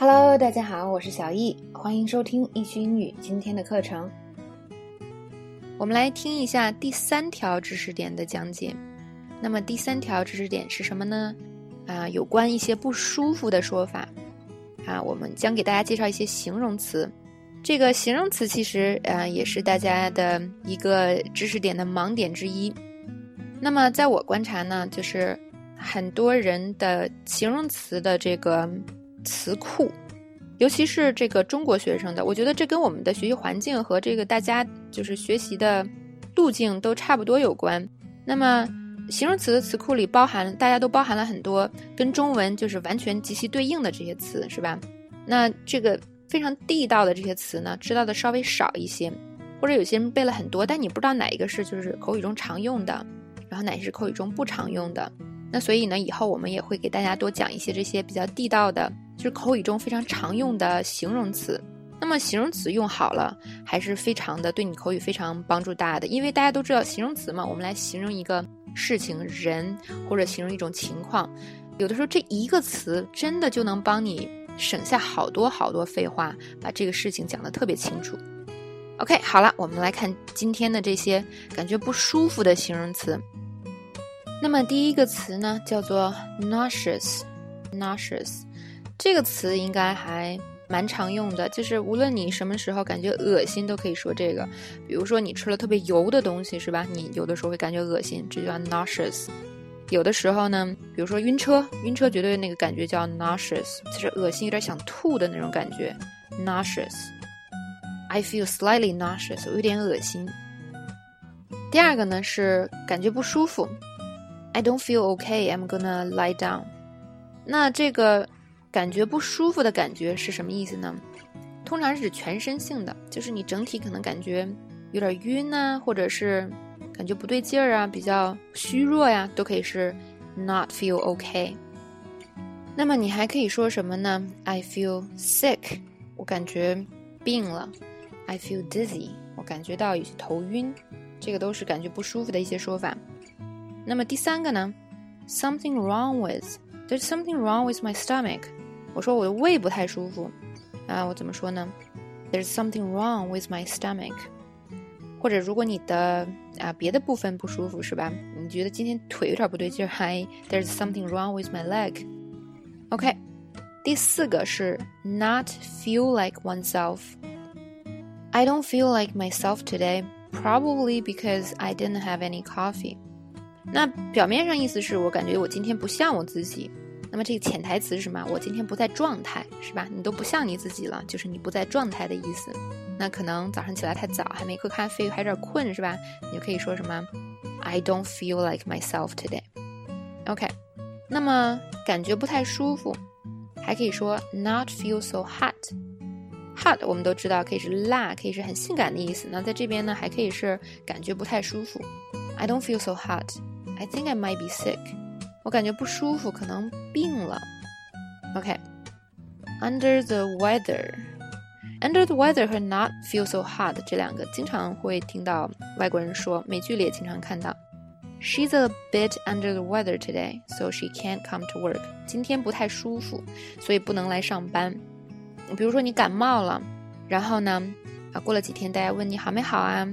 Hello，大家好，我是小易，欢迎收听易趣英语今天的课程。我们来听一下第三条知识点的讲解。那么第三条知识点是什么呢？啊，有关一些不舒服的说法。啊，我们将给大家介绍一些形容词。这个形容词其实呃也是大家的一个知识点的盲点之一。那么在我观察呢，就是很多人的形容词的这个。词库，尤其是这个中国学生的，我觉得这跟我们的学习环境和这个大家就是学习的路径都差不多有关。那么，形容词的词库里包含，大家都包含了很多跟中文就是完全极其对应的这些词，是吧？那这个非常地道的这些词呢，知道的稍微少一些，或者有些人背了很多，但你不知道哪一个是就是口语中常用的，然后哪些是口语中不常用的。那所以呢，以后我们也会给大家多讲一些这些比较地道的。就是口语中非常常用的形容词，那么形容词用好了，还是非常的对你口语非常帮助大的。因为大家都知道形容词嘛，我们来形容一个事情、人或者形容一种情况，有的时候这一个词真的就能帮你省下好多好多废话，把这个事情讲得特别清楚。OK，好了，我们来看今天的这些感觉不舒服的形容词。那么第一个词呢，叫做 nauseous，nauseous。这个词应该还蛮常用的，就是无论你什么时候感觉恶心，都可以说这个。比如说你吃了特别油的东西，是吧？你有的时候会感觉恶心，这叫 nauseous。有的时候呢，比如说晕车，晕车绝对那个感觉叫 nauseous，就是恶心，有点想吐的那种感觉，nauseous。I feel slightly nauseous，我有点恶心。第二个呢是感觉不舒服，I don't feel okay，I'm gonna lie down。那这个。感觉不舒服的感觉是什么意思呢？通常是指全身性的，就是你整体可能感觉有点晕啊，或者是感觉不对劲儿啊，比较虚弱呀，都可以是 not feel okay。那么你还可以说什么呢？I feel sick，我感觉病了；I feel dizzy，我感觉到有些头晕。这个都是感觉不舒服的一些说法。那么第三个呢？Something wrong with，there's something wrong with my stomach。我说我的胃不太舒服啊，我怎么说呢？There's something wrong with my stomach。或者如果你的啊别的部分不舒服是吧？你觉得今天腿有点不对劲，I there's something wrong with my leg。OK，第四个是 not feel like oneself。I don't feel like myself today, probably because I didn't have any coffee。那表面上意思是我感觉我今天不像我自己，那么这个潜台词是什么？我今天不在状态，是吧？你都不像你自己了，就是你不在状态的意思。那可能早上起来太早，还没喝咖啡，还有点困，是吧？你就可以说什么？I don't feel like myself today. OK。那么感觉不太舒服，还可以说 not feel so hot. Hot 我们都知道可以是辣，可以是很性感的意思。那在这边呢，还可以是感觉不太舒服。I don't feel so hot. I think I might be sick. 我感觉不舒服，可能病了。OK，under the weather，under the weather 和 not feel so hot 这两个经常会听到外国人说，美剧里也经常看到。She's a bit under the weather today, so she can't come to work. 今天不太舒服，所以不能来上班。比如说你感冒了，然后呢，啊，过了几天大家问你好没好啊？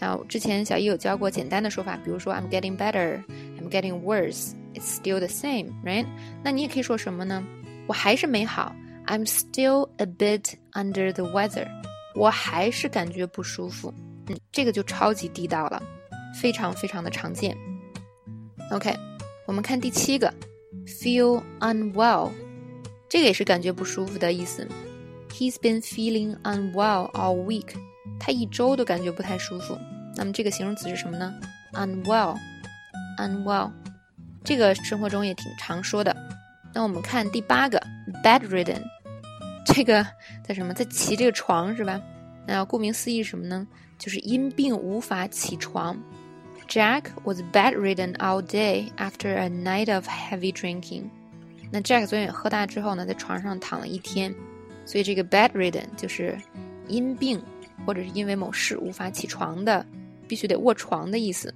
然后之前小易有教过简单的说法，比如说 I'm getting better, I'm getting worse. It's still the same, right? 那你也可以说什么呢？我还是没好，I'm still a bit under the weather。我还是感觉不舒服。嗯，这个就超级地道了，非常非常的常见。OK，我们看第七个，feel unwell，这个也是感觉不舒服的意思。He's been feeling unwell all week。他一周都感觉不太舒服。那么这个形容词是什么呢？unwell，unwell。这个生活中也挺常说的。那我们看第八个，bedridden，这个在什么？在骑这个床是吧？那顾名思义什么呢？就是因病无法起床。Jack was bedridden all day after a night of heavy drinking。那 Jack 昨天喝大之后呢，在床上躺了一天，所以这个 bedridden 就是因病或者是因为某事无法起床的，必须得卧床的意思。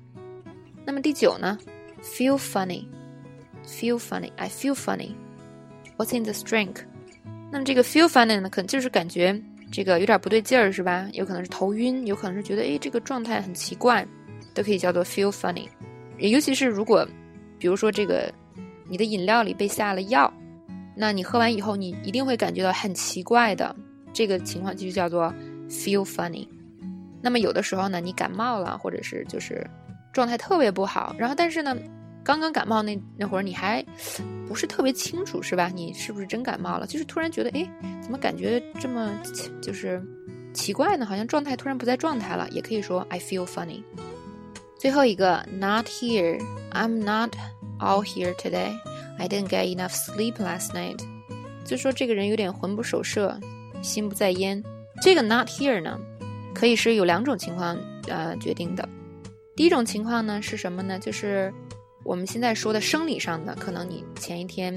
那么第九呢？Feel funny, feel funny. I feel funny. What's in this drink? 那么这个 feel funny 呢，可能就是感觉这个有点不对劲儿，是吧？有可能是头晕，有可能是觉得哎这个状态很奇怪，都可以叫做 feel funny。尤其是如果，比如说这个你的饮料里被下了药，那你喝完以后你一定会感觉到很奇怪的，这个情况就叫做 feel funny。那么有的时候呢，你感冒了，或者是就是状态特别不好，然后但是呢。刚刚感冒那那会儿你还不是特别清楚是吧？你是不是真感冒了？就是突然觉得，哎，怎么感觉这么就是奇怪呢？好像状态突然不在状态了。也可以说 I feel funny。最后一个 not here。I'm not all here today. I didn't get enough sleep last night。就说这个人有点魂不守舍，心不在焉。这个 not here 呢，可以是有两种情况呃决定的。第一种情况呢是什么呢？就是。我们现在说的生理上的，可能你前一天，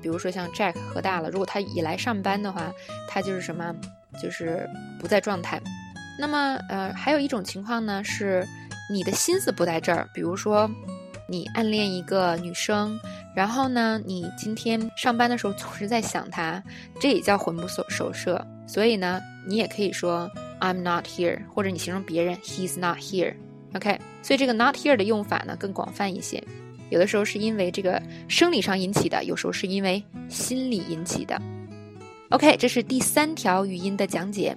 比如说像 Jack 喝大了，如果他一来上班的话，他就是什么，就是不在状态。那么，呃，还有一种情况呢，是你的心思不在这儿。比如说，你暗恋一个女生，然后呢，你今天上班的时候总是在想她，这也叫魂不守守舍。所以呢，你也可以说 I'm not here，或者你形容别人 He's not here。OK，所以这个 not here 的用法呢更广泛一些。有的时候是因为这个生理上引起的，有时候是因为心理引起的。OK，这是第三条语音的讲解。